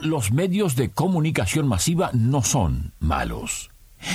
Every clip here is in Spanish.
Los medios de comunicación masiva no son malos.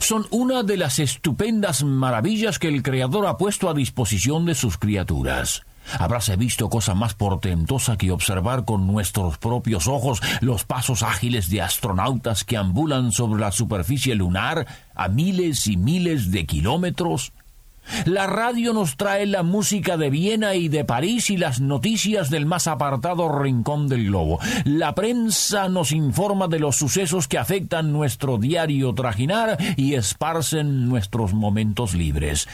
Son una de las estupendas maravillas que el Creador ha puesto a disposición de sus criaturas. Habráse visto cosa más portentosa que observar con nuestros propios ojos los pasos ágiles de astronautas que ambulan sobre la superficie lunar a miles y miles de kilómetros. La radio nos trae la música de Viena y de París y las noticias del más apartado rincón del globo. La prensa nos informa de los sucesos que afectan nuestro diario trajinar y esparcen nuestros momentos libres.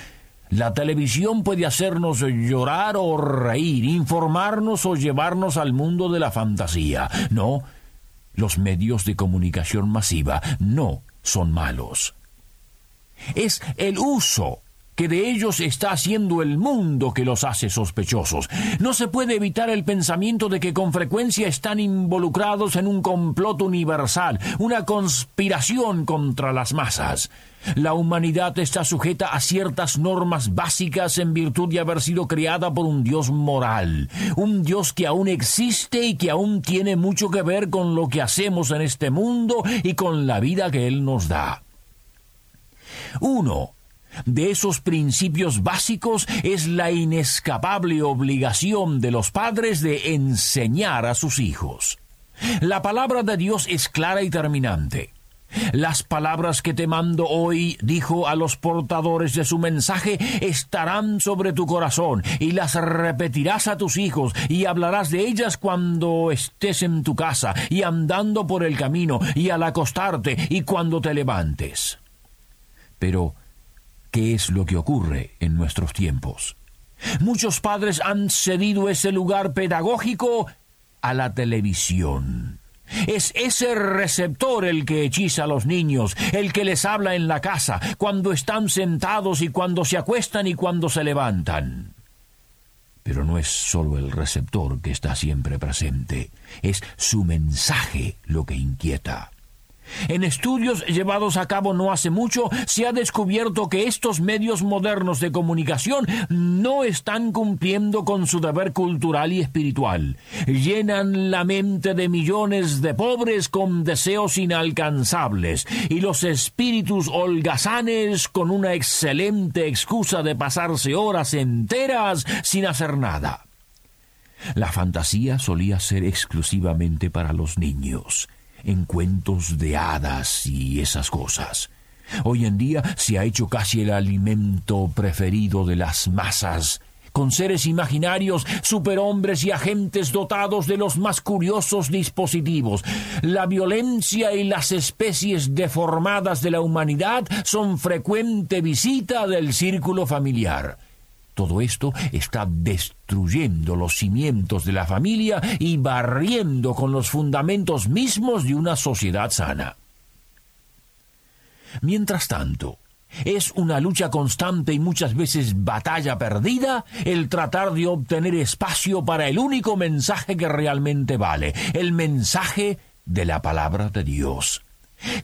La televisión puede hacernos llorar o reír, informarnos o llevarnos al mundo de la fantasía. No, los medios de comunicación masiva no son malos. Es el uso que de ellos está haciendo el mundo que los hace sospechosos. No se puede evitar el pensamiento de que con frecuencia están involucrados en un complot universal, una conspiración contra las masas. La humanidad está sujeta a ciertas normas básicas en virtud de haber sido creada por un Dios moral, un Dios que aún existe y que aún tiene mucho que ver con lo que hacemos en este mundo y con la vida que Él nos da. Uno de esos principios básicos es la inescapable obligación de los padres de enseñar a sus hijos. La palabra de Dios es clara y terminante. Las palabras que te mando hoy, dijo a los portadores de su mensaje, estarán sobre tu corazón, y las repetirás a tus hijos, y hablarás de ellas cuando estés en tu casa, y andando por el camino, y al acostarte, y cuando te levantes. Pero qué es lo que ocurre en nuestros tiempos. Muchos padres han cedido ese lugar pedagógico a la televisión. Es ese receptor el que hechiza a los niños, el que les habla en la casa, cuando están sentados y cuando se acuestan y cuando se levantan. Pero no es solo el receptor que está siempre presente, es su mensaje lo que inquieta. En estudios llevados a cabo no hace mucho, se ha descubierto que estos medios modernos de comunicación no están cumpliendo con su deber cultural y espiritual. Llenan la mente de millones de pobres con deseos inalcanzables y los espíritus holgazanes con una excelente excusa de pasarse horas enteras sin hacer nada. La fantasía solía ser exclusivamente para los niños en cuentos de hadas y esas cosas. Hoy en día se ha hecho casi el alimento preferido de las masas, con seres imaginarios, superhombres y agentes dotados de los más curiosos dispositivos. La violencia y las especies deformadas de la humanidad son frecuente visita del círculo familiar. Todo esto está destruyendo los cimientos de la familia y barriendo con los fundamentos mismos de una sociedad sana. Mientras tanto, es una lucha constante y muchas veces batalla perdida el tratar de obtener espacio para el único mensaje que realmente vale, el mensaje de la palabra de Dios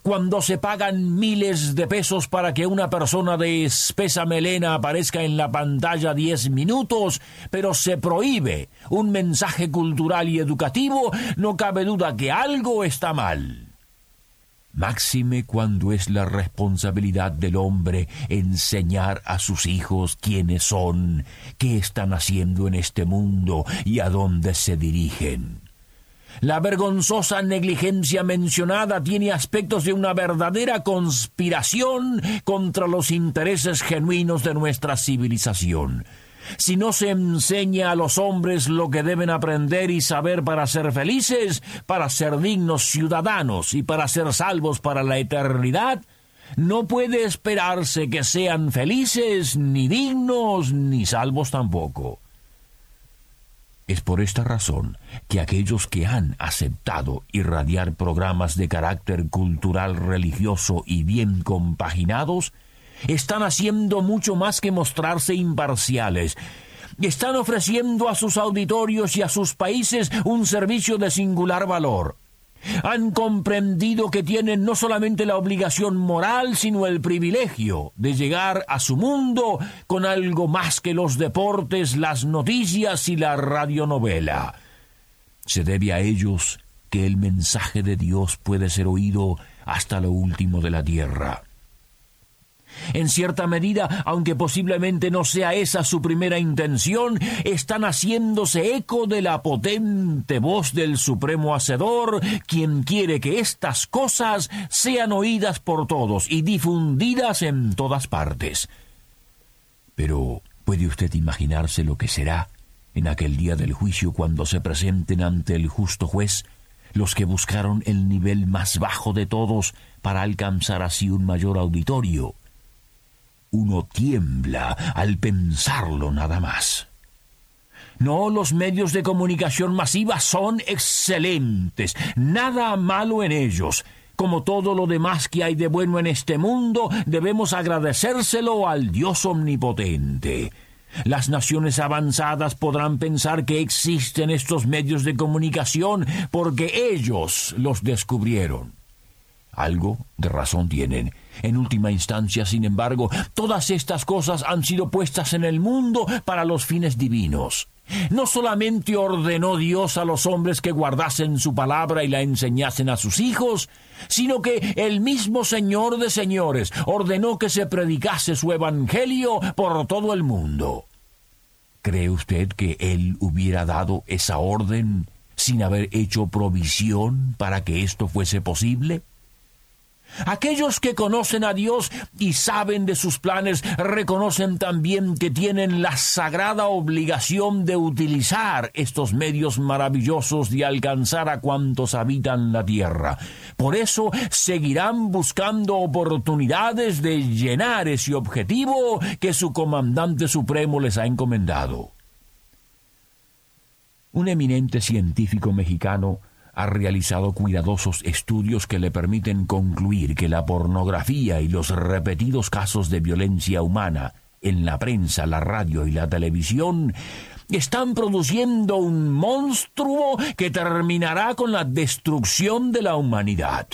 cuando se pagan miles de pesos para que una persona de espesa melena aparezca en la pantalla diez minutos, pero se prohíbe un mensaje cultural y educativo, no cabe duda que algo está mal. Máxime cuando es la responsabilidad del hombre enseñar a sus hijos quiénes son, qué están haciendo en este mundo y a dónde se dirigen. La vergonzosa negligencia mencionada tiene aspectos de una verdadera conspiración contra los intereses genuinos de nuestra civilización. Si no se enseña a los hombres lo que deben aprender y saber para ser felices, para ser dignos ciudadanos y para ser salvos para la eternidad, no puede esperarse que sean felices, ni dignos, ni salvos tampoco. Es por esta razón que aquellos que han aceptado irradiar programas de carácter cultural religioso y bien compaginados están haciendo mucho más que mostrarse imparciales. Están ofreciendo a sus auditorios y a sus países un servicio de singular valor han comprendido que tienen no solamente la obligación moral, sino el privilegio de llegar a su mundo con algo más que los deportes, las noticias y la radionovela. Se debe a ellos que el mensaje de Dios puede ser oído hasta lo último de la tierra. En cierta medida, aunque posiblemente no sea esa su primera intención, están haciéndose eco de la potente voz del Supremo Hacedor, quien quiere que estas cosas sean oídas por todos y difundidas en todas partes. Pero, ¿puede usted imaginarse lo que será en aquel día del juicio cuando se presenten ante el justo juez los que buscaron el nivel más bajo de todos para alcanzar así un mayor auditorio? Uno tiembla al pensarlo nada más. No, los medios de comunicación masiva son excelentes, nada malo en ellos. Como todo lo demás que hay de bueno en este mundo, debemos agradecérselo al Dios omnipotente. Las naciones avanzadas podrán pensar que existen estos medios de comunicación porque ellos los descubrieron. Algo de razón tienen. En última instancia, sin embargo, todas estas cosas han sido puestas en el mundo para los fines divinos. No solamente ordenó Dios a los hombres que guardasen su palabra y la enseñasen a sus hijos, sino que el mismo Señor de señores ordenó que se predicase su evangelio por todo el mundo. ¿Cree usted que Él hubiera dado esa orden sin haber hecho provisión para que esto fuese posible? Aquellos que conocen a Dios y saben de sus planes reconocen también que tienen la sagrada obligación de utilizar estos medios maravillosos de alcanzar a cuantos habitan la tierra. Por eso seguirán buscando oportunidades de llenar ese objetivo que su comandante supremo les ha encomendado. Un eminente científico mexicano ha realizado cuidadosos estudios que le permiten concluir que la pornografía y los repetidos casos de violencia humana en la prensa, la radio y la televisión están produciendo un monstruo que terminará con la destrucción de la humanidad.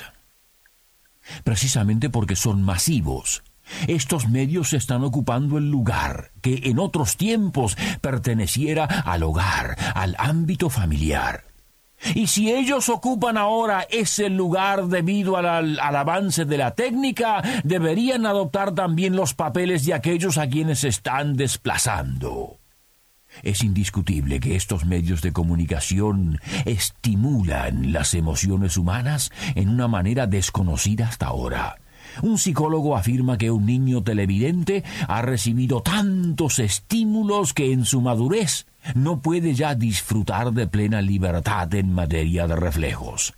Precisamente porque son masivos, estos medios están ocupando el lugar que en otros tiempos perteneciera al hogar, al ámbito familiar. Y si ellos ocupan ahora ese lugar debido al, avance de la técnica, deberían adoptar también los papeles de aquellos a quienes están desplazando. Es indiscutible que estos medios de comunicación estimulan las emociones humanas en una manera desconocida hasta ahora. Un psicólogo afirma que un niño televidente ha recibido tantos estímulos que en su madurez no puede ya disfrutar de plena libertad en materia de reflejos.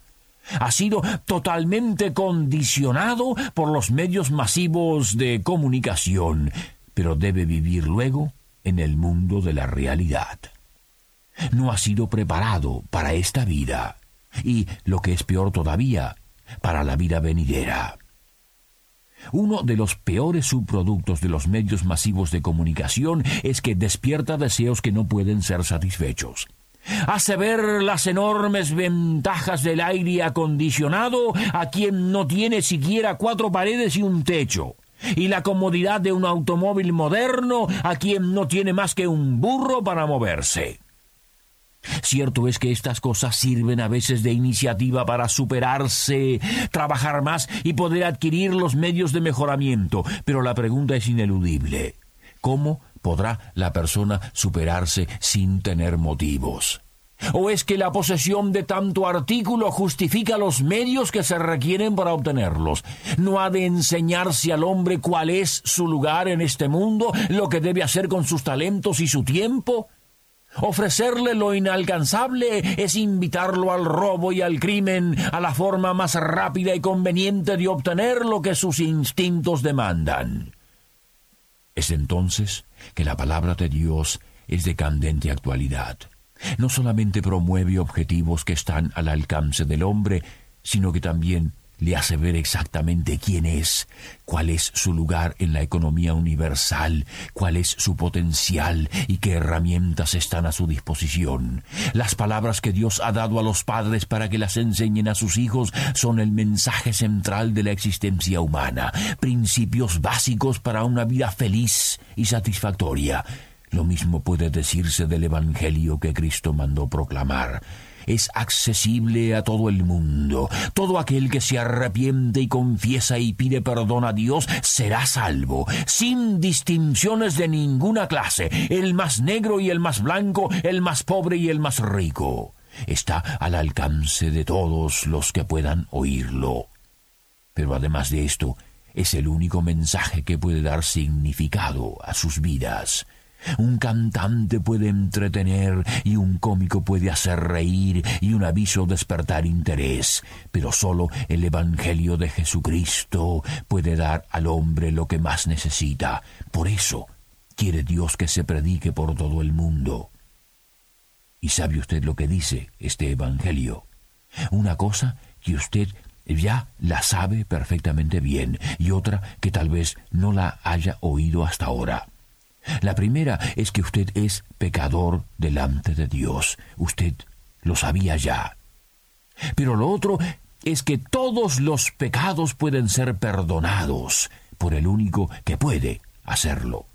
Ha sido totalmente condicionado por los medios masivos de comunicación, pero debe vivir luego en el mundo de la realidad. No ha sido preparado para esta vida y, lo que es peor todavía, para la vida venidera. Uno de los peores subproductos de los medios masivos de comunicación es que despierta deseos que no pueden ser satisfechos. Hace ver las enormes ventajas del aire acondicionado a quien no tiene siquiera cuatro paredes y un techo, y la comodidad de un automóvil moderno a quien no tiene más que un burro para moverse. Cierto es que estas cosas sirven a veces de iniciativa para superarse, trabajar más y poder adquirir los medios de mejoramiento, pero la pregunta es ineludible. ¿Cómo podrá la persona superarse sin tener motivos? ¿O es que la posesión de tanto artículo justifica los medios que se requieren para obtenerlos? ¿No ha de enseñarse al hombre cuál es su lugar en este mundo, lo que debe hacer con sus talentos y su tiempo? Ofrecerle lo inalcanzable es invitarlo al robo y al crimen, a la forma más rápida y conveniente de obtener lo que sus instintos demandan. Es entonces que la palabra de Dios es de candente actualidad. No solamente promueve objetivos que están al alcance del hombre, sino que también le hace ver exactamente quién es, cuál es su lugar en la economía universal, cuál es su potencial y qué herramientas están a su disposición. Las palabras que Dios ha dado a los padres para que las enseñen a sus hijos son el mensaje central de la existencia humana, principios básicos para una vida feliz y satisfactoria. Lo mismo puede decirse del Evangelio que Cristo mandó proclamar es accesible a todo el mundo. Todo aquel que se arrepiente y confiesa y pide perdón a Dios será salvo, sin distinciones de ninguna clase, el más negro y el más blanco, el más pobre y el más rico. Está al alcance de todos los que puedan oírlo. Pero además de esto, es el único mensaje que puede dar significado a sus vidas. Un cantante puede entretener y un cómico puede hacer reír y un aviso despertar interés, pero sólo el Evangelio de Jesucristo puede dar al hombre lo que más necesita. Por eso quiere Dios que se predique por todo el mundo. ¿Y sabe usted lo que dice este Evangelio? Una cosa que usted ya la sabe perfectamente bien y otra que tal vez no la haya oído hasta ahora. La primera es que usted es pecador delante de Dios. Usted lo sabía ya. Pero lo otro es que todos los pecados pueden ser perdonados por el único que puede hacerlo.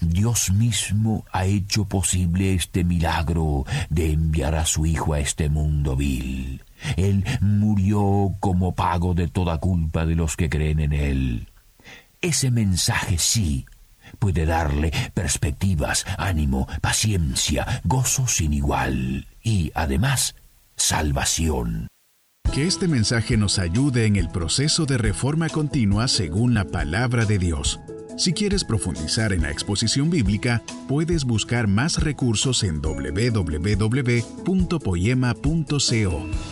Dios mismo ha hecho posible este milagro de enviar a su Hijo a este mundo vil. Él murió como pago de toda culpa de los que creen en Él. Ese mensaje sí puede darle perspectivas, ánimo, paciencia, gozo sin igual y, además, salvación. Que este mensaje nos ayude en el proceso de reforma continua según la palabra de Dios. Si quieres profundizar en la exposición bíblica, puedes buscar más recursos en www.poema.co.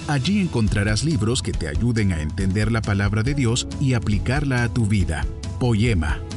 Allí encontrarás libros que te ayuden a entender la palabra de Dios y aplicarla a tu vida. Poema,